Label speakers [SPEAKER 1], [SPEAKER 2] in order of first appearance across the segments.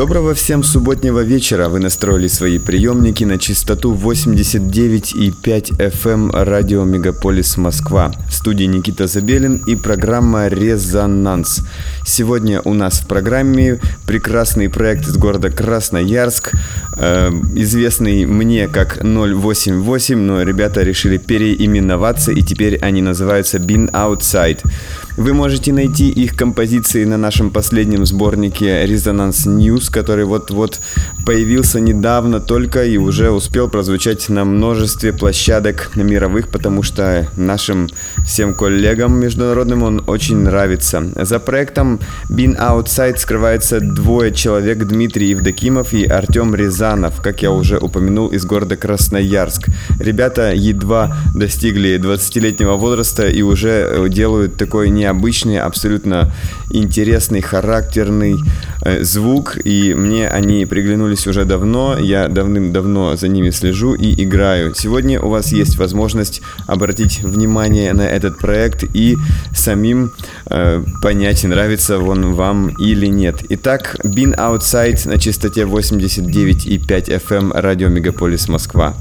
[SPEAKER 1] Доброго всем субботнего вечера. Вы настроили свои приемники на частоту 89,5 FM эм радио Мегаполис Москва. В студии Никита Забелин и программа «Резонанс». Сегодня у нас в программе прекрасный проект из города Красноярск, э, известный мне как 088, но ребята решили переименоваться и теперь они называются Been Outside. Вы можете найти их композиции на нашем последнем сборнике Resonance News, который вот-вот появился недавно только и уже успел прозвучать на множестве площадок мировых, потому что нашим всем коллегам международным он очень нравится. За проектом Been Outside скрывается двое человек, Дмитрий Евдокимов и Артем Рязанов, как я уже упомянул, из города Красноярск. Ребята едва достигли 20-летнего возраста и уже делают такой не необычный, абсолютно интересный, характерный э, звук, и мне они приглянулись уже давно, я давным-давно за ними слежу и играю. Сегодня у вас есть возможность обратить внимание на этот проект и самим э, понять, нравится он вам или нет. Итак, Been Outside на частоте 89,5 FM радио Мегаполис Москва.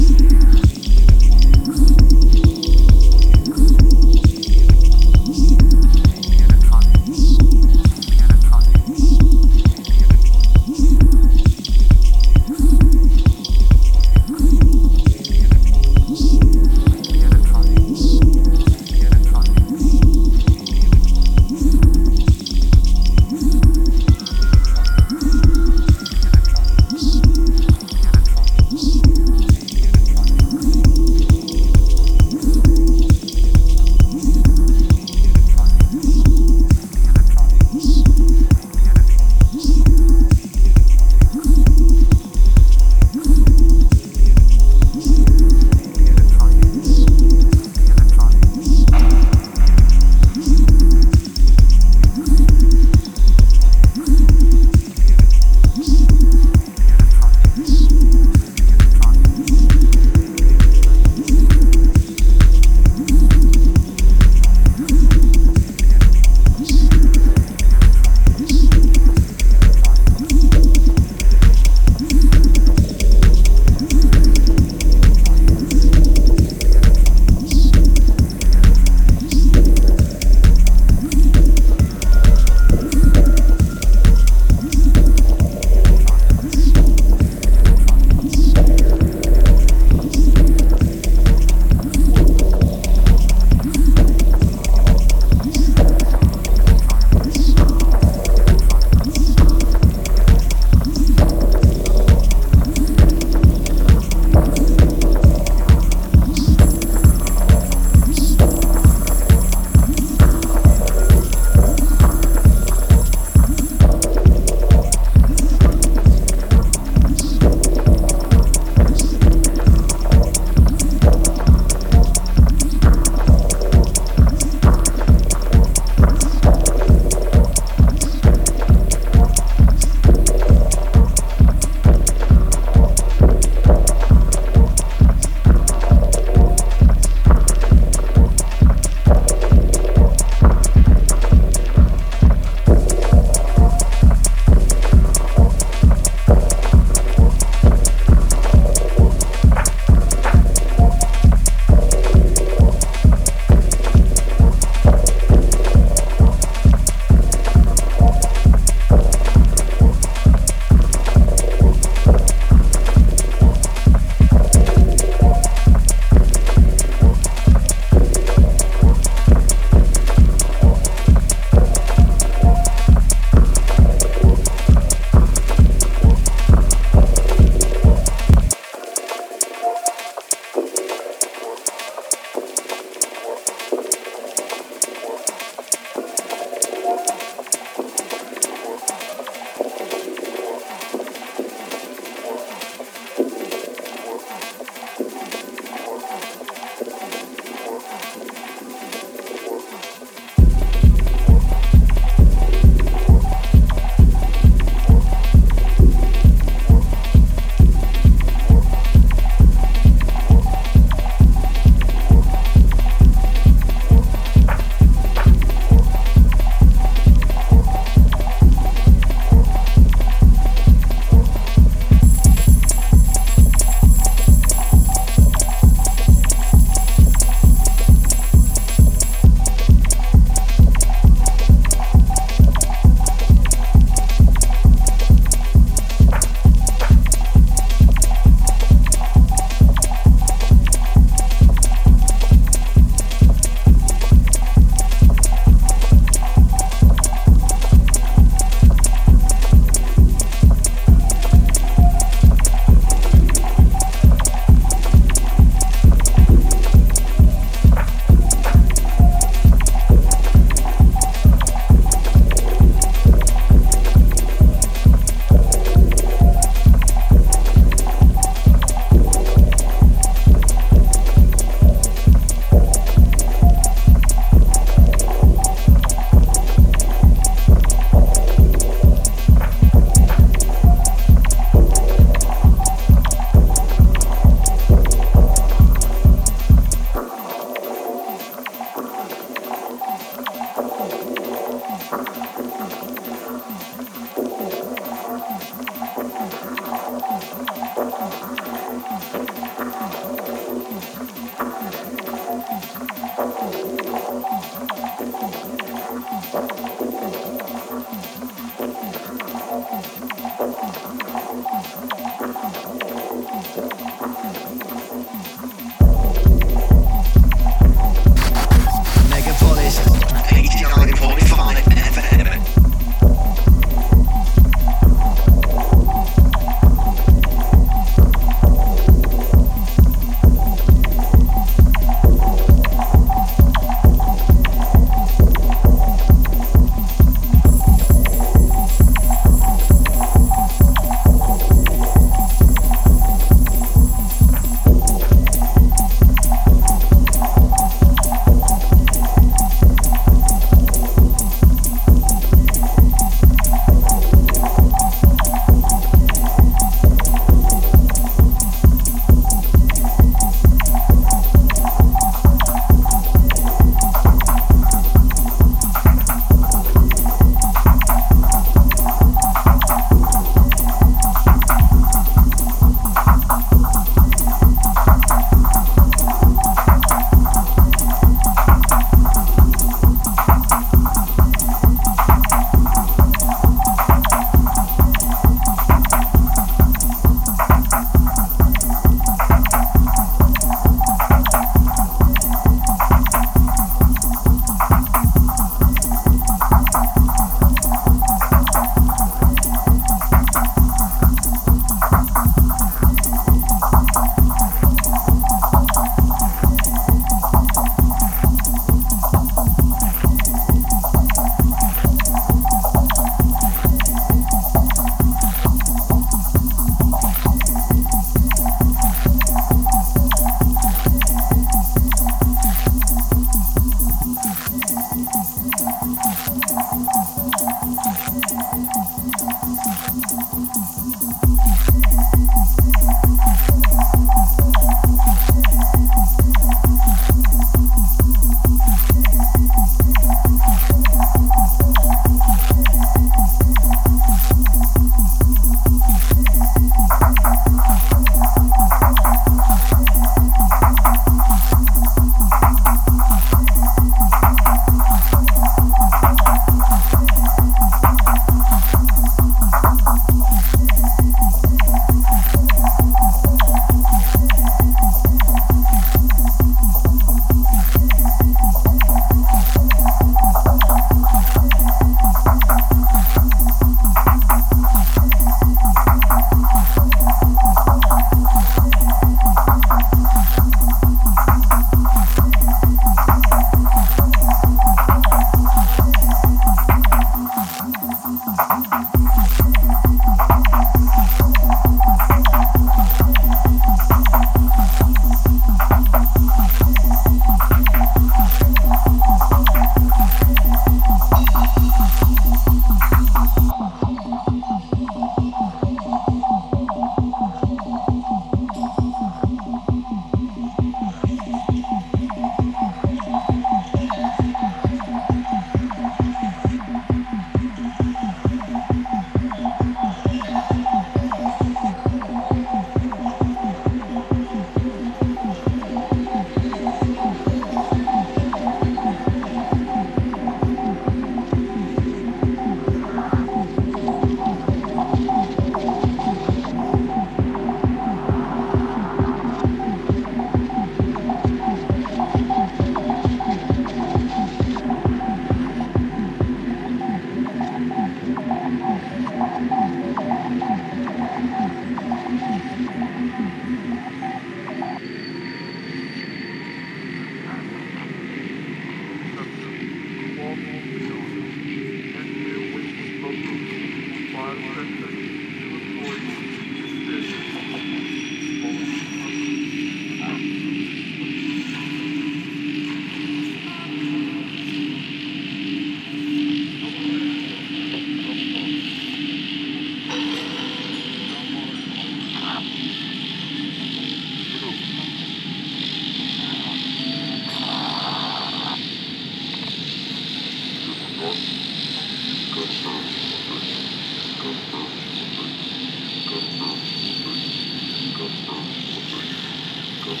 [SPEAKER 2] Thank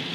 [SPEAKER 2] you.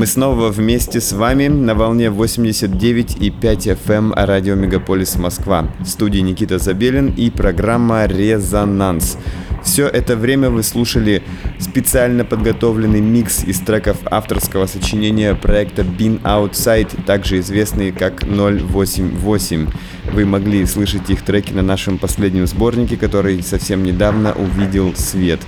[SPEAKER 1] Мы снова вместе с вами на волне 89,5 FM эм радио Мегаполис Москва. В студии Никита Забелин и программа «Резонанс». Все это время вы слушали специально подготовленный микс из треков авторского сочинения проекта Been Outside, также известный как 088. Вы могли слышать их треки на нашем последнем сборнике, который совсем недавно увидел свет.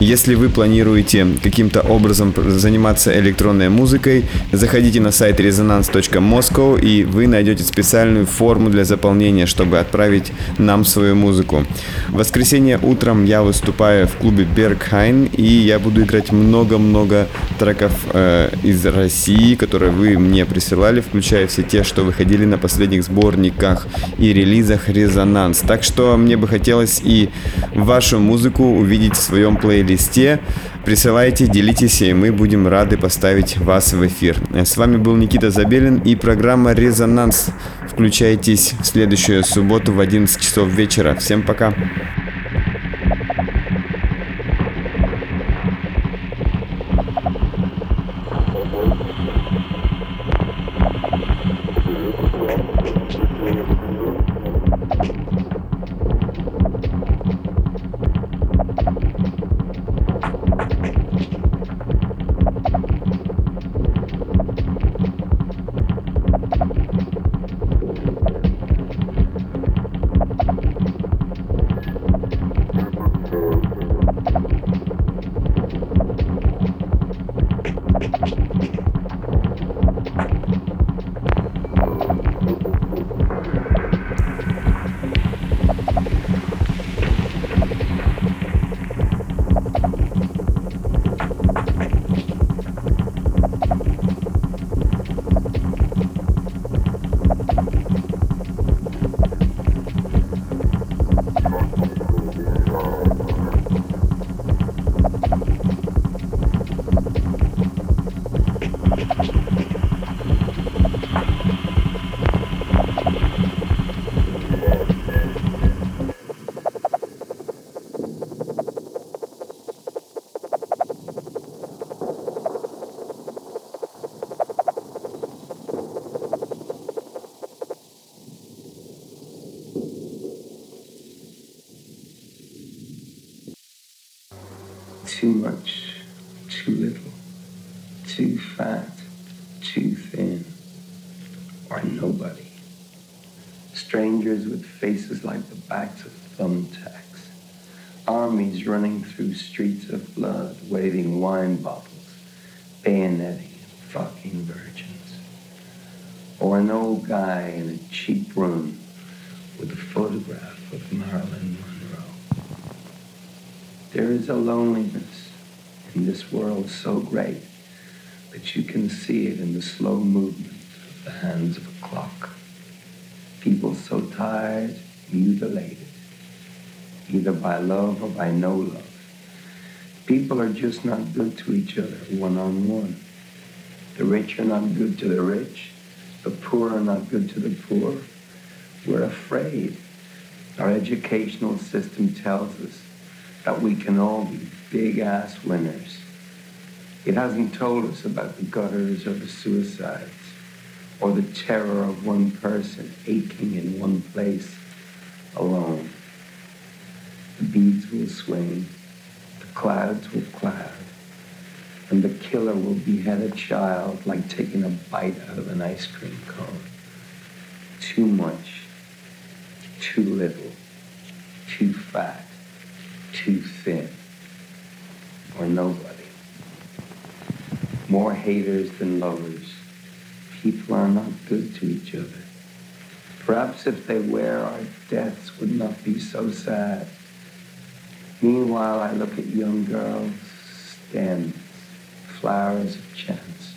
[SPEAKER 1] Если вы планируете каким-то образом заниматься электронной музыкой, заходите на сайт resonance.moscow и вы найдете специальную форму для заполнения, чтобы отправить нам свою музыку. В воскресенье утром я выступаю в клубе Berghain и я буду играть много-много треков э, из России, которые вы мне присылали, включая все те, что выходили на последних сборниках и релизах Резонанс. Так что мне бы хотелось и вашу музыку увидеть в своем плейлисте плейлисте. Присылайте, делитесь, и мы будем рады поставить вас в эфир. С вами был Никита Забелин и программа «Резонанс». Включайтесь в следующую субботу в 11 часов вечера. Всем пока!
[SPEAKER 3] Too much, too little, too fat, too thin, or nobody. Strangers with faces like the backs of thumbtacks. Armies running through streets of blood, waving wine bottles, bayoneting fucking virgins. Or an old guy in a cheap room with a photograph of Marilyn Monroe. There is a loneliness this world so great that you can see it in the slow movement of the hands of a clock. People so tired, mutilated, either by love or by no love. People are just not good to each other one on one. The rich are not good to the rich. The poor are not good to the poor. We're afraid. Our educational system tells us that we can all be big ass winners. It hasn't told us about the gutters or the suicides or the terror of one person aching in one place alone. The beads will swing, the clouds will cloud, and the killer will behead a child like taking a bite out of an ice cream cone. Too much, too little, too fat, too thin, or nobody. More haters than lovers. People are not good to each other. Perhaps if they were, our deaths would not be so sad. Meanwhile, I look at young girls, stems, flowers of chance.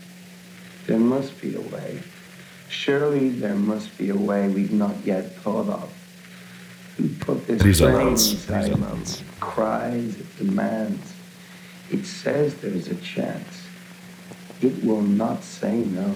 [SPEAKER 3] There must be a way. Surely there must be a way we've not yet thought of. Who put this flame inside
[SPEAKER 4] Resonance.
[SPEAKER 3] It cries, it demands. It says there's a chance. It will not say no.